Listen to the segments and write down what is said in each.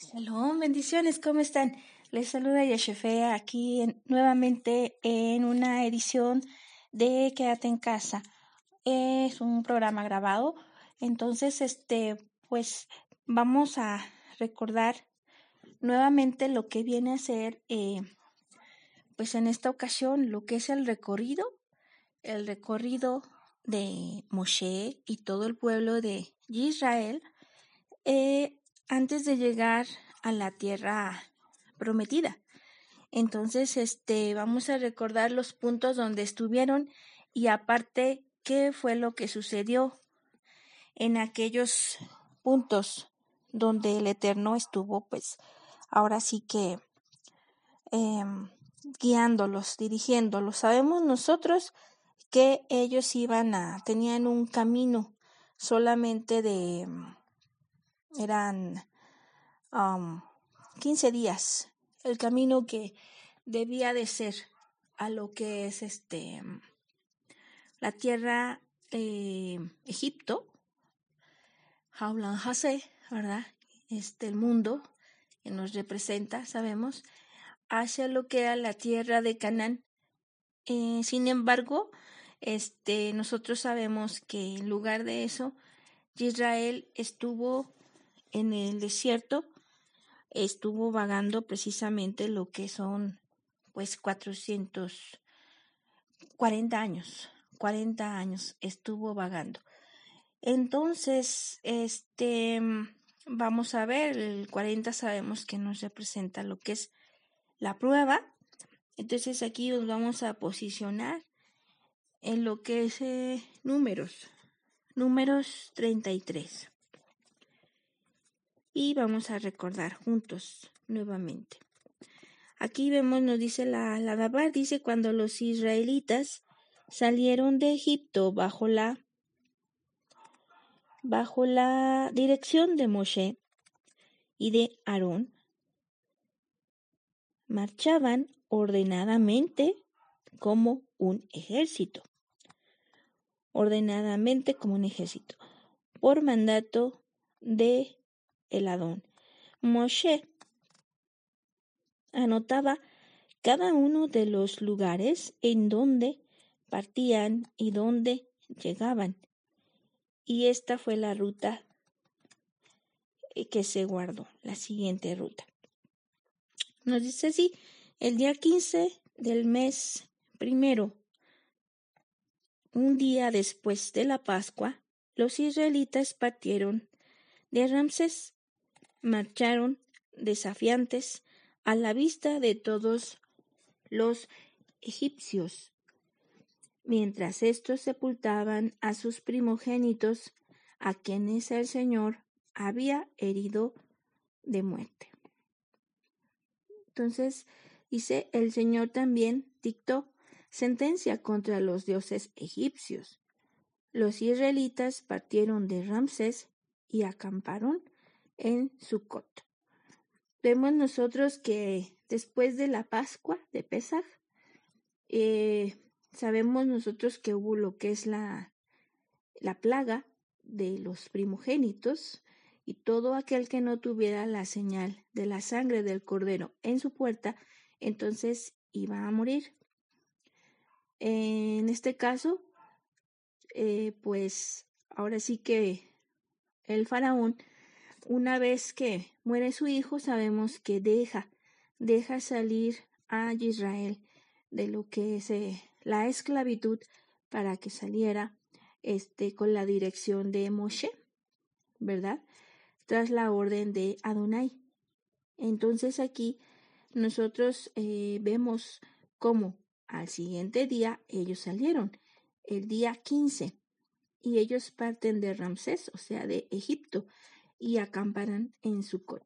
Salud, bendiciones, ¿cómo están? Les saluda Yashefea aquí nuevamente en una edición de Quédate en casa. Es un programa grabado, entonces, este, pues vamos a recordar nuevamente lo que viene a ser, eh, pues en esta ocasión, lo que es el recorrido, el recorrido de Moshe y todo el pueblo de Israel. Eh, antes de llegar a la tierra prometida. Entonces, este, vamos a recordar los puntos donde estuvieron y aparte qué fue lo que sucedió en aquellos puntos donde el Eterno estuvo, pues, ahora sí que em, guiándolos, dirigiéndolos. Sabemos nosotros que ellos iban a, tenían un camino solamente de eran um, 15 días el camino que debía de ser a lo que es este la tierra eh, Egipto, Jaulan Hase, ¿verdad? Este el mundo que nos representa, sabemos, hacia lo que era la tierra de Canaán. Eh, sin embargo, este, nosotros sabemos que en lugar de eso, Israel estuvo en el desierto estuvo vagando precisamente lo que son pues 440 años, 40 años estuvo vagando. Entonces, este, vamos a ver, el 40 sabemos que nos representa lo que es la prueba. Entonces aquí nos vamos a posicionar en lo que es eh, números, números 33 y vamos a recordar juntos nuevamente. Aquí vemos, nos dice la, la dice cuando los israelitas salieron de Egipto bajo la bajo la dirección de Moshe y de Aarón, marchaban ordenadamente como un ejército, ordenadamente como un ejército, por mandato de el Adón. Moshe anotaba cada uno de los lugares en donde partían y donde llegaban. Y esta fue la ruta eh, que se guardó, la siguiente ruta. Nos dice así, el día 15 del mes primero, un día después de la Pascua, los israelitas partieron de Ramsés marcharon desafiantes a la vista de todos los egipcios, mientras estos sepultaban a sus primogénitos, a quienes el Señor había herido de muerte. Entonces, dice, el Señor también dictó sentencia contra los dioses egipcios. Los israelitas partieron de Ramsés y acamparon en Sucot. Vemos nosotros que después de la Pascua de Pesach, eh, sabemos nosotros que hubo lo que es la, la plaga de los primogénitos y todo aquel que no tuviera la señal de la sangre del cordero en su puerta, entonces iba a morir. En este caso, eh, pues ahora sí que el faraón una vez que muere su hijo, sabemos que deja, deja salir a Israel de lo que es la esclavitud para que saliera este, con la dirección de Moshe, ¿verdad? Tras la orden de Adonai. Entonces aquí nosotros eh, vemos cómo al siguiente día ellos salieron, el día 15, y ellos parten de Ramsés, o sea, de Egipto, y acamparán en Sucot.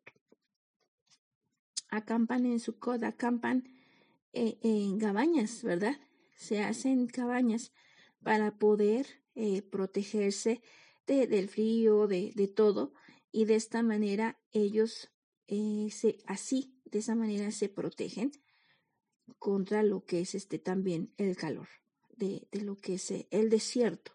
Acampan en Sucot, acampan eh, en cabañas, ¿verdad? Se hacen cabañas para poder eh, protegerse del frío, de, de, todo, y de esta manera ellos eh, se, así, de esa manera se protegen contra lo que es este también el calor de, de lo que es el desierto.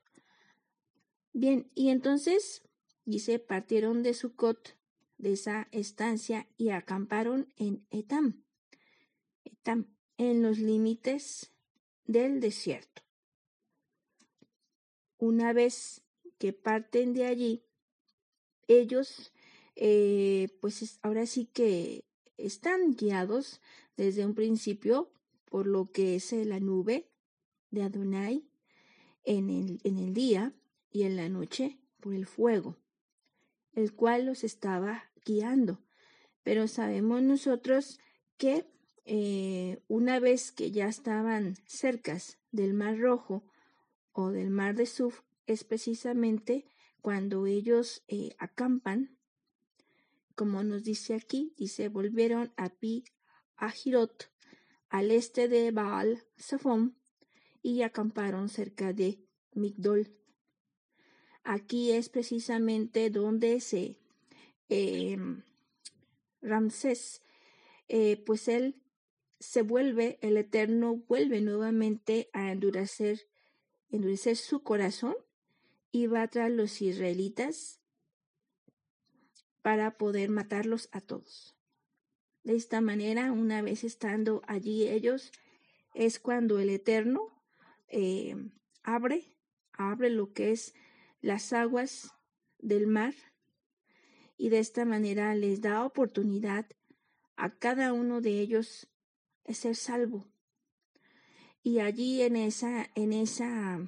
Bien, y entonces Dice, partieron de Sucot de esa estancia y acamparon en Etam, Etam en los límites del desierto. Una vez que parten de allí, ellos, eh, pues ahora sí que están guiados desde un principio por lo que es la nube de Adonai en el, en el día y en la noche por el fuego, el cual los estaba guiando. Pero sabemos nosotros que eh, una vez que ya estaban cercas del Mar Rojo o del Mar de Suf, es precisamente cuando ellos eh, acampan, como nos dice aquí, se volvieron a Pi a al este de Baal Safón, y acamparon cerca de Migdol. Aquí es precisamente donde se em, Ramsés, eh, pues él se vuelve, el Eterno vuelve nuevamente a endurecer, endurecer su corazón y va tras los israelitas para poder matarlos a todos. De esta manera, una vez estando allí ellos, es cuando el Eterno eh, abre, abre lo que es las aguas del mar y de esta manera les da oportunidad a cada uno de ellos de ser salvo. Y allí en esa, en esa,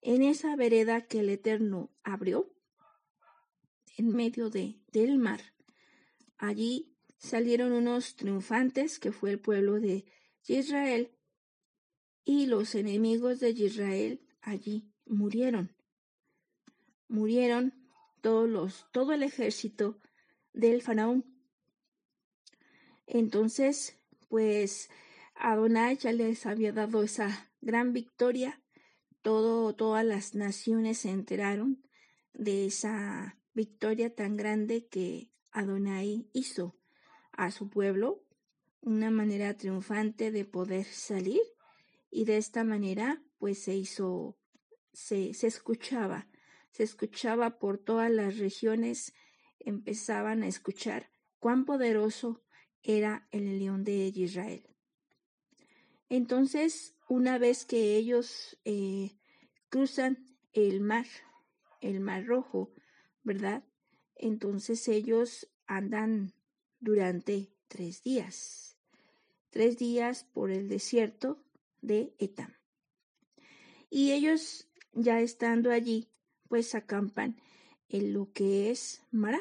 en esa vereda que el Eterno abrió, en medio de, del mar, allí salieron unos triunfantes que fue el pueblo de Israel y los enemigos de Israel allí murieron. Murieron todos los, todo el ejército del faraón. Entonces, pues Adonai ya les había dado esa gran victoria. Todo, todas las naciones se enteraron de esa victoria tan grande que Adonai hizo a su pueblo, una manera triunfante de poder salir y de esta manera pues se hizo, se, se escuchaba, se escuchaba por todas las regiones, empezaban a escuchar cuán poderoso era el león de Israel. Entonces, una vez que ellos eh, cruzan el mar, el mar rojo, ¿verdad? Entonces ellos andan durante tres días, tres días por el desierto de Etam. Y ellos, ya estando allí, pues acampan en lo que es Mará.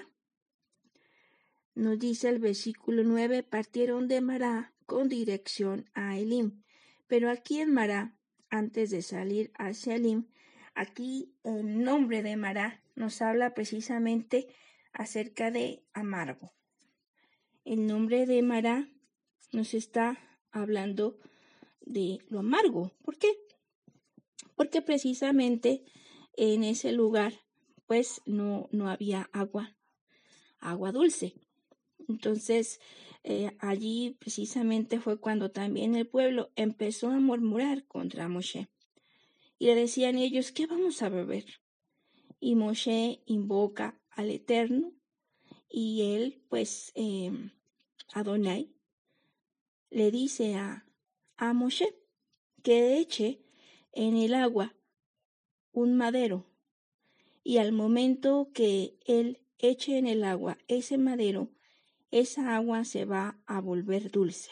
Nos dice el versículo 9, partieron de Mará con dirección a Elim. Pero aquí en Mará, antes de salir hacia Elim, aquí el nombre de Mará nos habla precisamente acerca de amargo. El nombre de Mará nos está hablando de lo amargo. ¿Por qué? Porque precisamente en ese lugar pues no, no había agua, agua dulce. Entonces, eh, allí precisamente fue cuando también el pueblo empezó a murmurar contra Moshe. Y le decían ellos, ¿qué vamos a beber? Y Moshe invoca al Eterno y él, pues, eh, Adonai, le dice a, a Moshe que eche en el agua un madero y al momento que él eche en el agua ese madero, esa agua se va a volver dulce.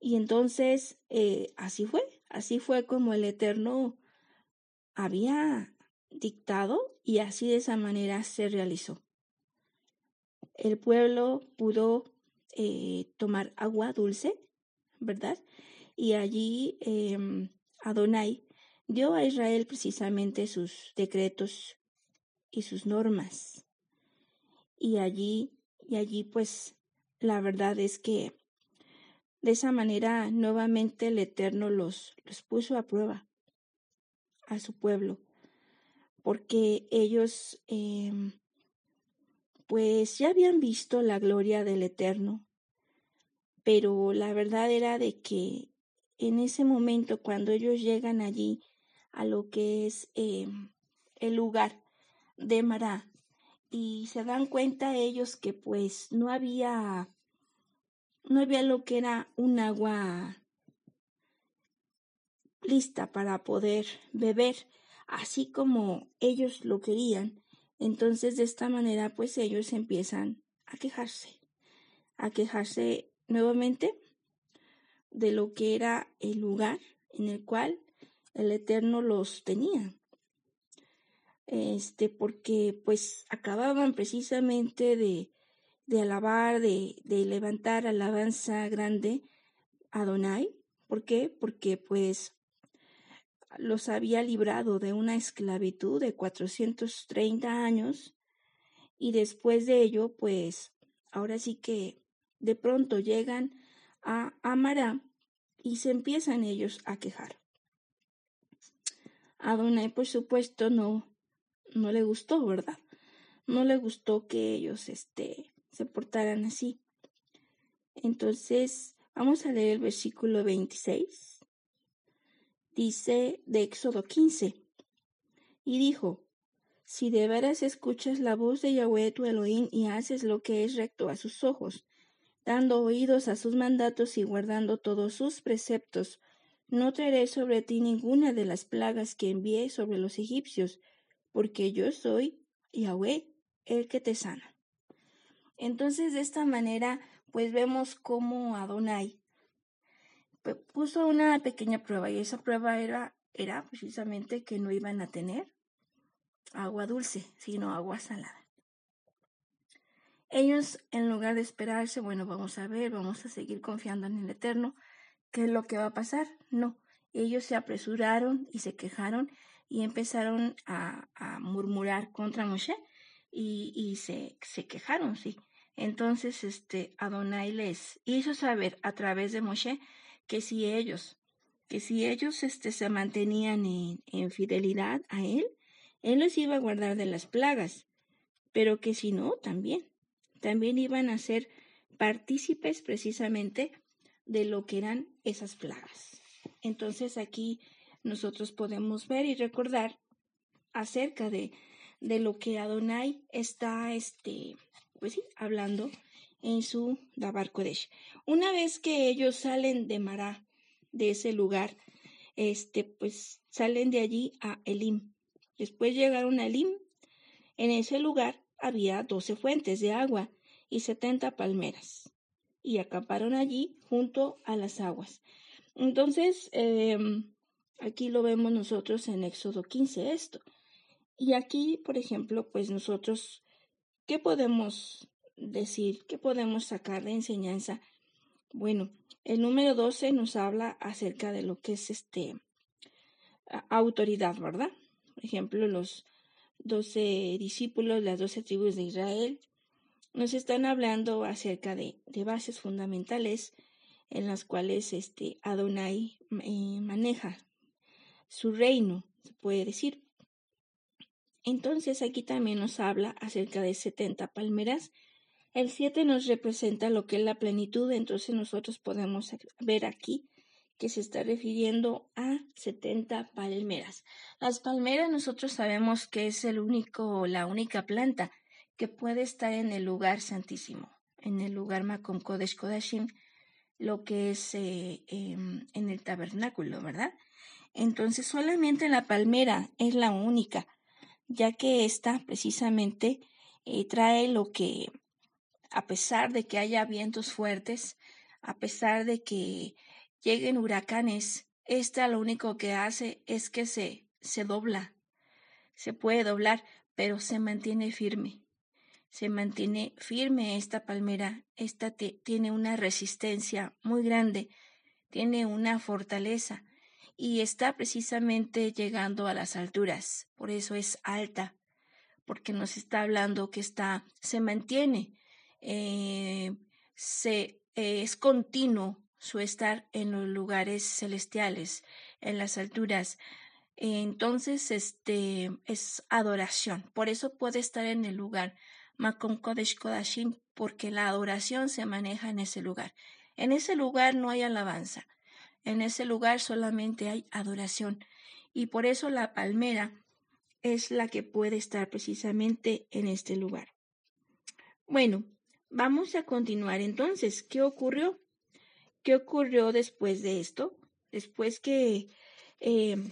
Y entonces eh, así fue, así fue como el Eterno había dictado y así de esa manera se realizó. El pueblo pudo eh, tomar agua dulce, ¿verdad? Y allí em, Adonai dio a Israel precisamente sus decretos y sus normas. Y allí, y allí pues la verdad es que de esa manera nuevamente el Eterno los, los puso a prueba a su pueblo, porque ellos em, pues ya habían visto la gloria del Eterno, pero la verdad era de que en ese momento cuando ellos llegan allí a lo que es em, el lugar de Mará, y se dan cuenta ellos que pues no había no había lo que era un agua lista para poder beber así como ellos lo querían. Entonces de esta manera pues ellos empiezan a quejarse a quejarse nuevamente de lo que era el lugar en el cual el Eterno los tenía. Este, porque pues acababan precisamente de, de alabar, de, de levantar alabanza grande a Adonai. ¿Por qué? Porque pues los había librado de una esclavitud de 430 años y después de ello, pues ahora sí que de pronto llegan a Amará y se empiezan ellos a quejar. Adonai, por supuesto, no, no le gustó, ¿verdad? No le gustó que ellos este, se portaran así. Entonces, vamos a leer el versículo 26. Dice de Éxodo 15. Y dijo, si de veras escuchas la voz de Yahweh tu Elohim y haces lo que es recto a sus ojos, dando oídos a sus mandatos y guardando todos sus preceptos, no traeré sobre ti ninguna de las plagas que envié sobre los egipcios, porque yo soy Yahweh, el que te sana. Entonces, de esta manera, pues vemos cómo Adonai puso una pequeña prueba, y esa prueba era, era precisamente que no iban a tener agua dulce, sino agua salada. Ellos, en lugar de esperarse, bueno, vamos a ver, vamos a seguir confiando en el Eterno, ¿qué es lo que va a pasar? No, ellos se apresuraron y se quejaron y empezaron a, murmurar contra Moshe y, y se, se, quejaron, sí. Entonces, este, Adonai les hizo saber a través de Moshe que si ellos, que si ellos este, se mantenían en, en fidelidad a él, él los iba a guardar de las plagas, pero que si no, también también iban a ser partícipes precisamente de lo que eran esas plagas. Entonces aquí nosotros podemos ver y recordar acerca de, de lo que Adonai está este, pues sí, hablando en su Dabar Kodesh. Una vez que ellos salen de Mará, de ese lugar, este, pues salen de allí a Elim. Después llegaron a Elim. En ese lugar había doce fuentes de agua y setenta palmeras, y acamparon allí junto a las aguas. Entonces, em, aquí lo vemos nosotros en Éxodo 15 esto. Y aquí, por ejemplo, pues nosotros, ¿qué podemos decir? ¿Qué podemos sacar de enseñanza? Bueno, el número 12 nos habla acerca de lo que es este autoridad, ¿verdad? Por ejemplo, los doce discípulos, las doce tribus de Israel, nos están hablando acerca de, de bases fundamentales en las cuales este Adonai eh, maneja su reino, se puede decir. Entonces aquí también nos habla acerca de 70 palmeras. El 7 nos representa lo que es la plenitud, entonces nosotros podemos ver aquí que se está refiriendo a 70 palmeras. Las palmeras nosotros sabemos que es el único, la única planta que puede estar en el lugar santísimo, en el lugar Makom Kodesh lo que es eh, em, en el tabernáculo, ¿verdad? Entonces solamente la palmera es la única, ya que esta precisamente eh, trae lo que, a pesar de que haya vientos fuertes, a pesar de que lleguen huracanes, esta lo único que hace es que se, se dobla, se puede doblar, pero se mantiene firme. Se mantiene firme esta palmera, esta tiene una resistencia muy grande, tiene una fortaleza y está precisamente llegando a las alturas, por eso es alta, porque nos está hablando que está, se mantiene, eh, se, eh, es continuo su estar en los lugares celestiales, en las alturas. Entonces, este es adoración. Por eso puede estar en el lugar Makom Kodesh Kodashim, porque la adoración se maneja en ese lugar. En ese lugar no hay alabanza, en ese lugar solamente hay adoración. Y por eso la palmera es la que puede estar precisamente en este lugar. Bueno, vamos a continuar entonces. ¿Qué ocurrió? ¿Qué ocurrió después de esto? Después que, eh,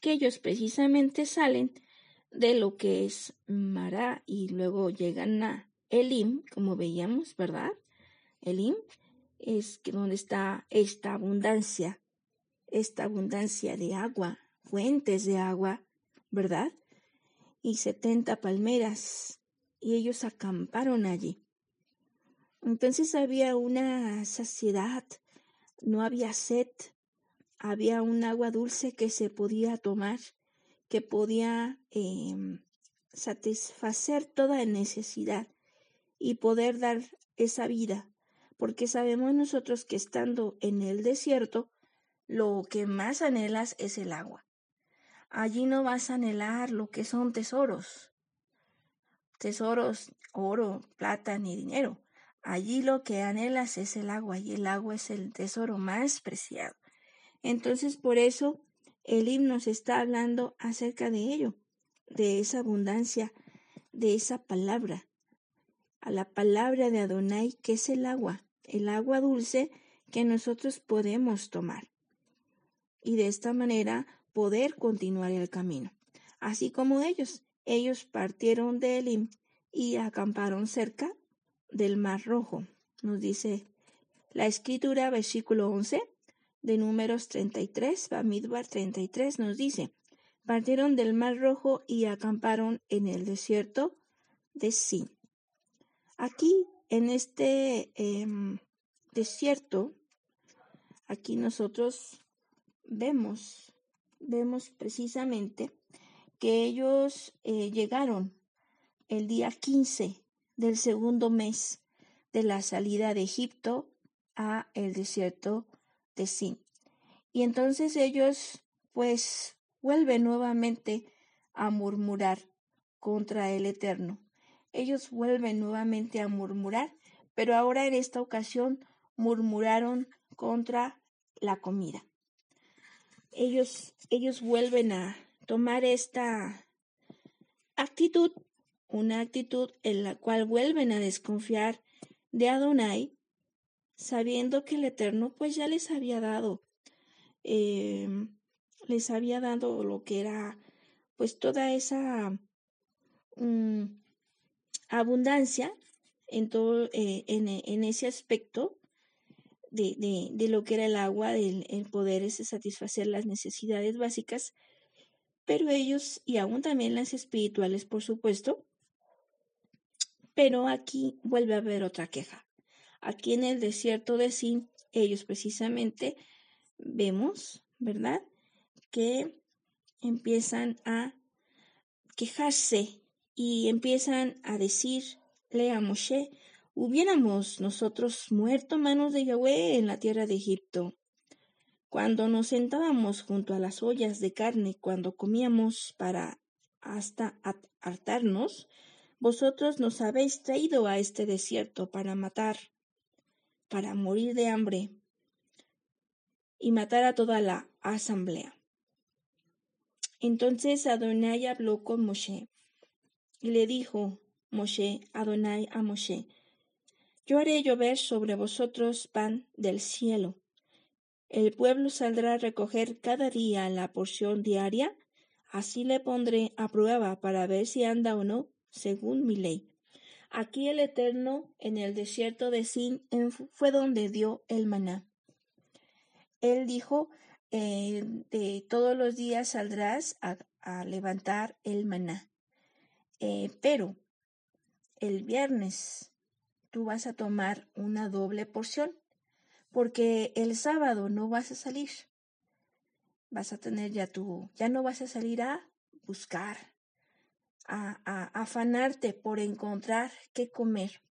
que ellos precisamente salen de lo que es Mara y luego llegan a Elim, como veíamos, ¿verdad? Elim es donde está esta abundancia, esta abundancia de agua, fuentes de agua, ¿verdad? Y setenta palmeras, y ellos acamparon allí. Entonces había una saciedad, no había sed, había un agua dulce que se podía tomar, que podía em, satisfacer toda necesidad y poder dar esa vida, porque sabemos nosotros que estando en el desierto, lo que más anhelas es el agua. Allí no vas a anhelar lo que son tesoros, tesoros, oro, plata ni dinero. Allí lo que anhelas es el agua y el agua es el tesoro más preciado. Entonces por eso el himno se está hablando acerca de ello, de esa abundancia, de esa palabra, a la palabra de Adonai que es el agua, el agua dulce que nosotros podemos tomar. Y de esta manera poder continuar el camino. Así como ellos, ellos partieron de Elim y acamparon cerca del Mar Rojo. Nos dice la escritura, versículo 11 de Números 33, Bamidbar 33, nos dice, partieron del Mar Rojo y acamparon en el desierto de Sin. Aquí, en este em, desierto, aquí nosotros vemos vemos precisamente que ellos eh, llegaron el día 15 del segundo mes de la salida de Egipto a el desierto de Sin. Y entonces ellos pues vuelven nuevamente a murmurar contra el Eterno. Ellos vuelven nuevamente a murmurar, pero ahora en esta ocasión murmuraron contra la comida ellos, ellos vuelven a tomar esta actitud, una actitud en la cual vuelven a desconfiar de Adonai, sabiendo que el Eterno pues ya les había dado, em, les había dado lo que era pues toda esa mm, abundancia en todo eh, en, en, ese aspecto de, de, lo que era el agua, del el poder satisfacer las necesidades básicas, pero ellos, y aún también las espirituales, por supuesto, pero aquí vuelve a haber otra queja. Aquí en el desierto de Sin, ellos precisamente vemos, ¿verdad? Que empiezan a quejarse y empiezan a decirle a Moshe, hubiéramos nosotros muerto manos de Yahweh en la tierra de Egipto. Cuando nos sentábamos junto a las ollas de carne, cuando comíamos para hasta hartarnos, vosotros nos habéis traído a este desierto para matar, para morir de hambre y matar a toda la asamblea. Entonces Adonai habló con Moshe y le dijo Moshe, Adonai a Moshe, yo haré llover sobre vosotros pan del cielo. El pueblo saldrá a recoger cada día la porción diaria, así le pondré a prueba para ver si anda o no, según mi ley. Aquí el Eterno, en el desierto de Sin, fue donde dio el maná. Él dijo, eh, de todos los días saldrás a, levantar el maná. Eh, pero el viernes tú vas a tomar una doble porción, porque el sábado no vas a salir. Vas a tener ya tu, ya no vas a salir a buscar, a, afanarte por encontrar qué comer.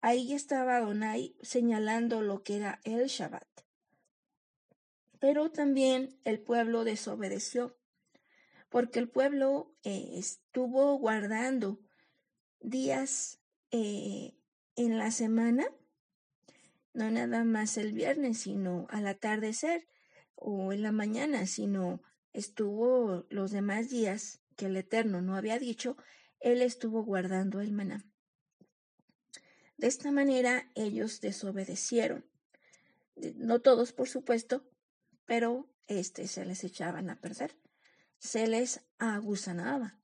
Ahí estaba Donai señalando lo que era el Shabbat. Pero también el pueblo desobedeció, porque el pueblo eh, estuvo guardando días eh, en la semana, no nada más el viernes, sino al atardecer o en la mañana, sino estuvo los demás días que el Eterno no había dicho, él estuvo guardando el maná. De esta manera ellos desobedecieron. No todos, por supuesto, pero este se les echaban a perder. Se les agusanaba.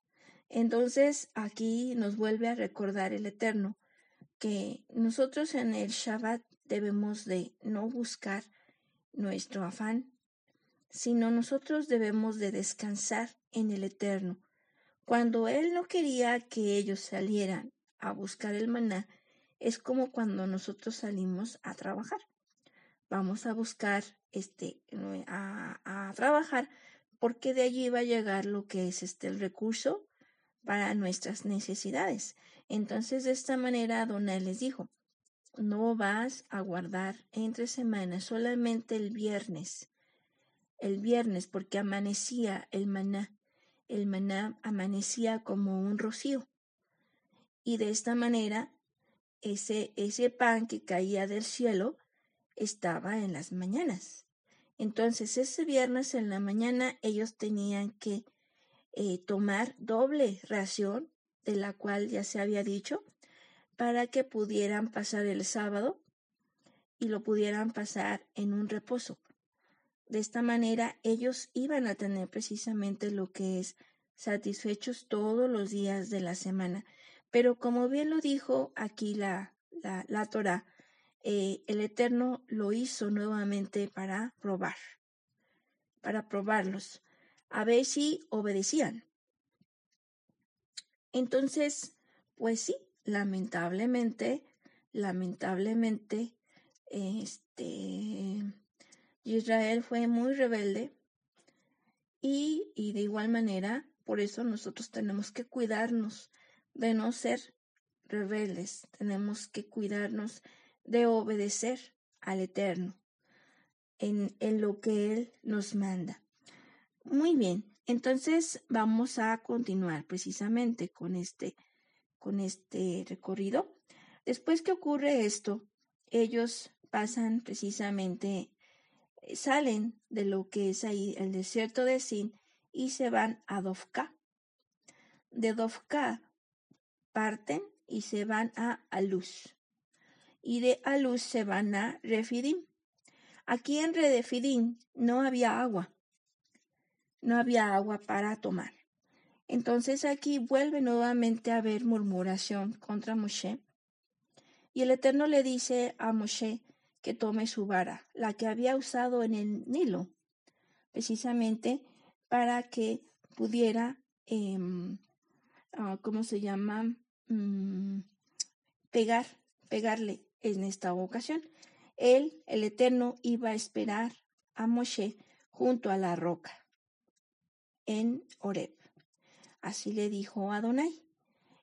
Entonces aquí nos vuelve a recordar el Eterno que nosotros en el Shabbat debemos de no buscar nuestro afán, sino nosotros debemos de descansar en el Eterno. Cuando Él no quería que ellos salieran a buscar el maná, es como cuando nosotros salimos a trabajar. Vamos a buscar este a, trabajar porque de allí va a llegar lo que es este el recurso para nuestras necesidades. Entonces, de esta manera, Adonai les dijo, no vas a guardar entre semanas, solamente el viernes. El viernes, porque amanecía el maná. El maná amanecía como un rocío. Y de esta manera, ese, ese pan que caía del cielo estaba en las mañanas. Entonces, ese viernes en la mañana ellos tenían que eh, tomar doble ración de la cual ya se había dicho, para que pudieran pasar el sábado y lo pudieran pasar en un reposo. De esta manera ellos iban a tener precisamente lo que es satisfechos todos los días de la semana. Pero como bien lo dijo aquí la, la, la Torah, eh, el Eterno lo hizo nuevamente para probar, para probarlos, a ver si obedecían. Entonces, pues sí, lamentablemente, lamentablemente, este, Israel fue muy rebelde y, de igual manera, por eso nosotros tenemos que cuidarnos de no ser rebeldes, tenemos que cuidarnos de obedecer al Eterno en, en lo que Él nos manda. Muy bien, entonces vamos a continuar precisamente con este, con este recorrido. Después que ocurre esto, ellos pasan precisamente, salen de lo que es ahí el desierto de Sin y se van a Dovka. De Dovka parten y se van a Aluz. Y de Aluz se van a Refidim. Aquí en Refidim no había agua no había agua para tomar. Entonces aquí vuelve nuevamente a haber murmuración contra Moshe. Y el Eterno le dice a Moshe que tome su vara, la que había usado en el Nilo, precisamente para que pudiera, ah, ¿cómo se llama? Mm, pegar, pegarle en esta ocasión. Él, el Eterno, iba a esperar a Moshe junto a la roca en Oreb. Así le dijo Adonai.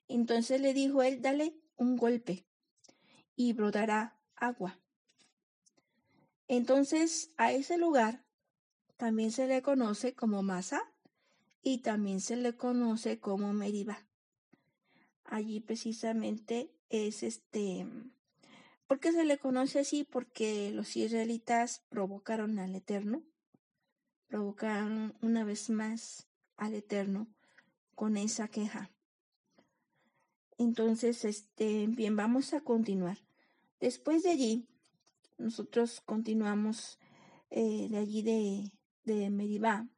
Entonces le dijo él, dale un golpe y brotará agua. Entonces a ese lugar también se le conoce como Masa y también se le conoce como Meriba. Allí precisamente es este, ¿por qué se le conoce así? Porque los israelitas provocaron al Eterno provocaron una vez más al Eterno con esa queja. Entonces, este, bien, vamos a continuar. Después de allí, nosotros continuamos eh, de allí de, de Meribá,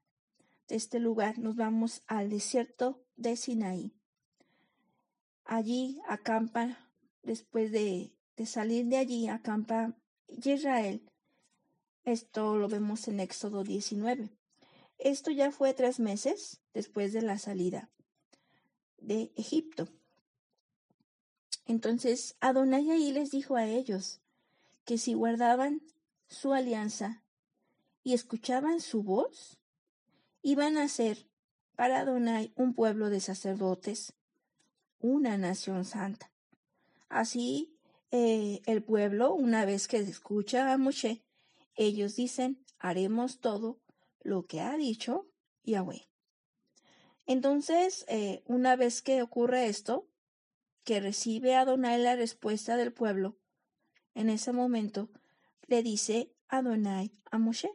de este lugar, nos vamos al desierto de Sinaí. Allí acampa, después de, de salir de allí, acampa Israel esto lo vemos en Éxodo 19. Esto ya fue tres meses después de la salida de Egipto. Entonces Adonai ahí les dijo a ellos que si guardaban su alianza y escuchaban su voz, iban a ser para Adonai un pueblo de sacerdotes, una nación santa. Así eh, el pueblo, una vez que escucha a Moshe, ellos dicen, haremos todo lo que ha dicho Yahweh. Entonces, eh, una vez que ocurre esto, que recibe Adonai la respuesta del pueblo, en ese momento le dice Adonai a Moshe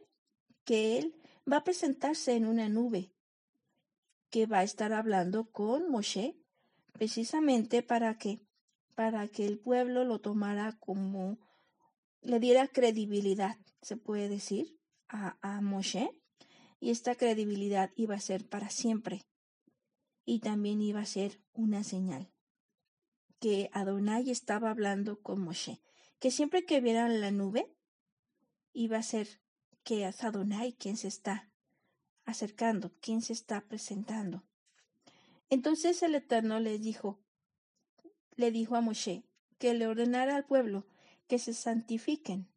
que él va a presentarse en una nube que va a estar hablando con Moshe precisamente para que para que el pueblo lo tomara como le diera credibilidad, se puede decir, a, a Moshe, y esta credibilidad iba a ser para siempre, y también iba a ser una señal que Adonai estaba hablando con Moshe, que siempre que vieran la nube, iba a ser que es Adonai quien se está acercando, quien se está presentando. Entonces el Eterno le dijo, le dijo a Moshe que le ordenara al pueblo que se santifiquen.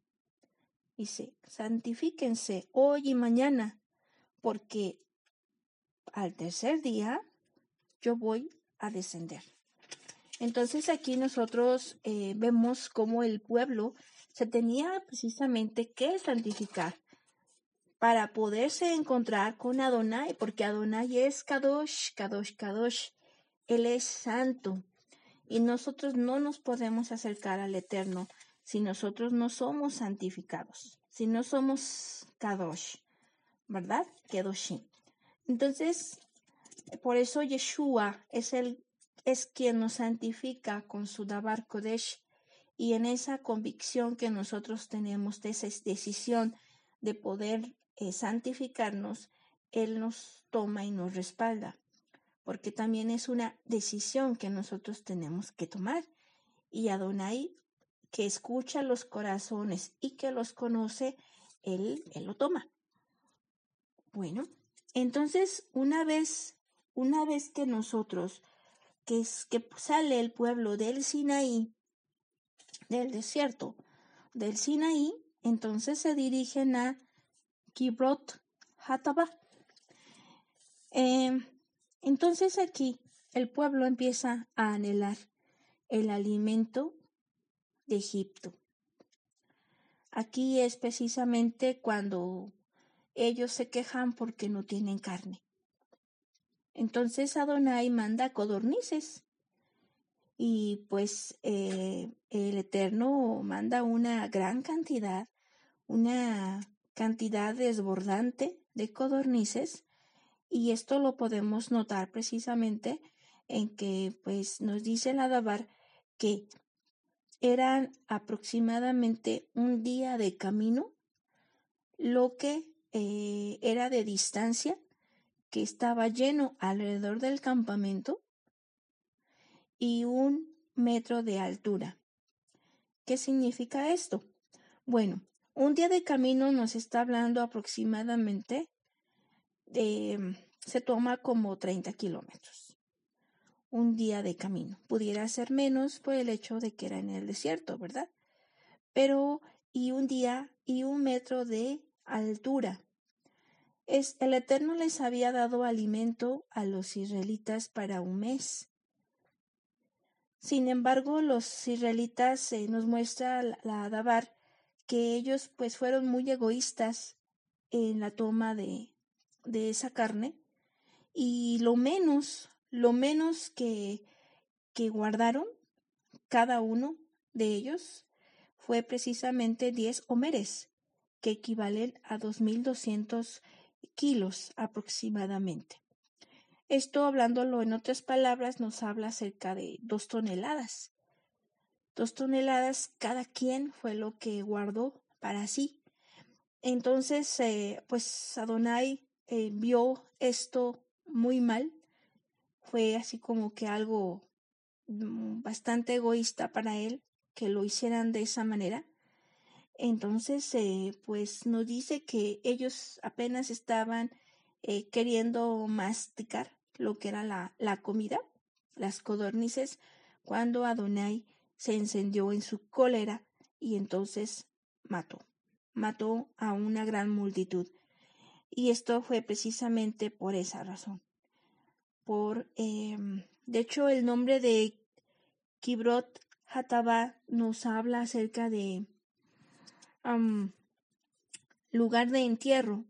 Dice, santifíquense hoy y mañana, porque al tercer día yo voy a descender. Entonces aquí nosotros eh, vemos cómo el pueblo se tenía precisamente que santificar para poderse encontrar con Adonai, porque Adonai es Kadosh, Kadosh, Kadosh. Él es santo. Y nosotros no nos podemos acercar al Eterno si nosotros no somos santificados, si no somos Kadosh, ¿verdad? Kedoshim. Entonces, por eso Yeshua es, el, es quien nos santifica con su Dabar Kodesh y en esa convicción que nosotros tenemos de esa decisión de poder eh, santificarnos, Él nos toma y nos respalda, porque también es una decisión que nosotros tenemos que tomar. Y Adonai, que escucha los corazones y que los conoce, Él, él lo toma. Bueno, entonces una vez, una vez que nosotros, que, es, que sale el pueblo del Sinaí, del desierto del Sinaí, entonces se dirigen a Kibrot Hataba. Em, entonces aquí el pueblo empieza a anhelar el alimento de Egipto. Aquí es precisamente cuando ellos se quejan porque no tienen carne. Entonces Adonai manda codornices y pues eh, el Eterno manda una gran cantidad, una cantidad desbordante de codornices y esto lo podemos notar precisamente en que pues nos dice el Adabar que eran aproximadamente un día de camino lo que eh, era de distancia que estaba lleno alrededor del campamento y un metro de altura. ¿Qué significa esto? Bueno, un día de camino nos está hablando aproximadamente de, se toma como 30 kilómetros. Un día de camino. Pudiera ser menos por el hecho de que era en el desierto, ¿verdad? Pero, y un día y un metro de altura. El Eterno les había dado alimento a los israelitas para un mes. Sin embargo, los israelitas nos muestra la, la Dabar que ellos pues fueron muy egoístas en la toma de, de esa carne y lo menos, lo menos que, que guardaron cada uno de ellos fue precisamente 10 homeres, que equivalen a 2.200 kilos aproximadamente. Esto, hablándolo en otras palabras, nos habla acerca de dos toneladas dos toneladas cada quien fue lo que guardó para sí. Entonces, eh, pues Adonai eh, vio esto muy mal. Fue así como que algo mm, bastante egoísta para él que lo hicieran de esa manera. Entonces, eh, pues nos dice que ellos apenas estaban queriendo masticar lo que era la, la comida, las codornices, cuando Adonai se encendió en su cólera y entonces mató. Mató a una gran multitud. Y esto fue precisamente por esa razón. Por, em, de hecho, el nombre de Kibrot Hataba nos habla acerca de lugar de entierro,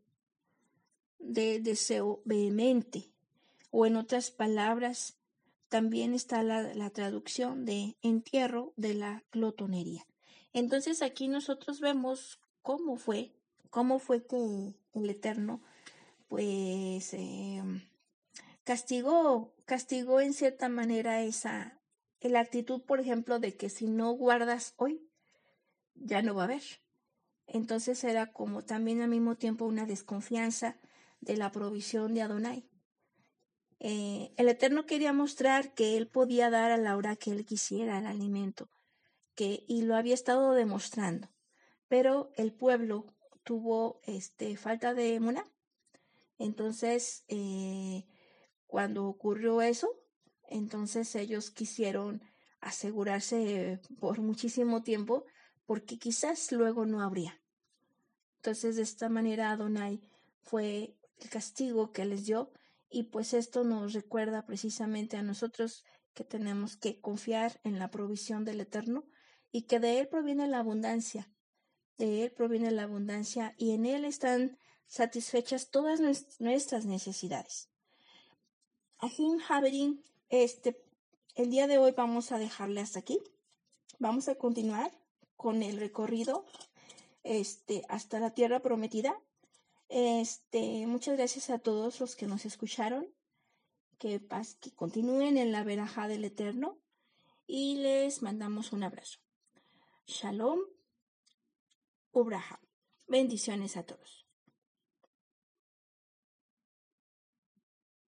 de deseo vehemente, o en otras palabras, también está la, traducción de entierro de la glotonería. Entonces aquí nosotros vemos cómo fue, cómo fue que el Eterno pues em, castigó, castigó en cierta manera esa, la actitud, por ejemplo, de que si no guardas hoy, ya no va a haber. Entonces era como también al mismo tiempo una desconfianza de la provisión de Adonai. Eh, el Eterno quería mostrar que él podía dar a la hora que él quisiera el alimento, que, y lo había estado demostrando. Pero el pueblo tuvo este, falta de emuná. Entonces, eh, cuando ocurrió eso, entonces ellos quisieron asegurarse por muchísimo tiempo porque quizás luego no habría. Entonces, de esta manera Adonai fue el castigo que les dio y pues esto nos recuerda precisamente a nosotros que tenemos que confiar en la provisión del Eterno y que de Él proviene la abundancia. De Él proviene la abundancia y en Él están satisfechas todas nuestras necesidades. Ajin Haberin, este, el día de hoy vamos a dejarle hasta aquí. Vamos a continuar con el recorrido este, hasta la tierra prometida. Este, muchas gracias a todos los que nos escucharon. Que, que continúen en la veraja del Eterno y les mandamos un abrazo. Shalom, Ubraha. Bendiciones a todos.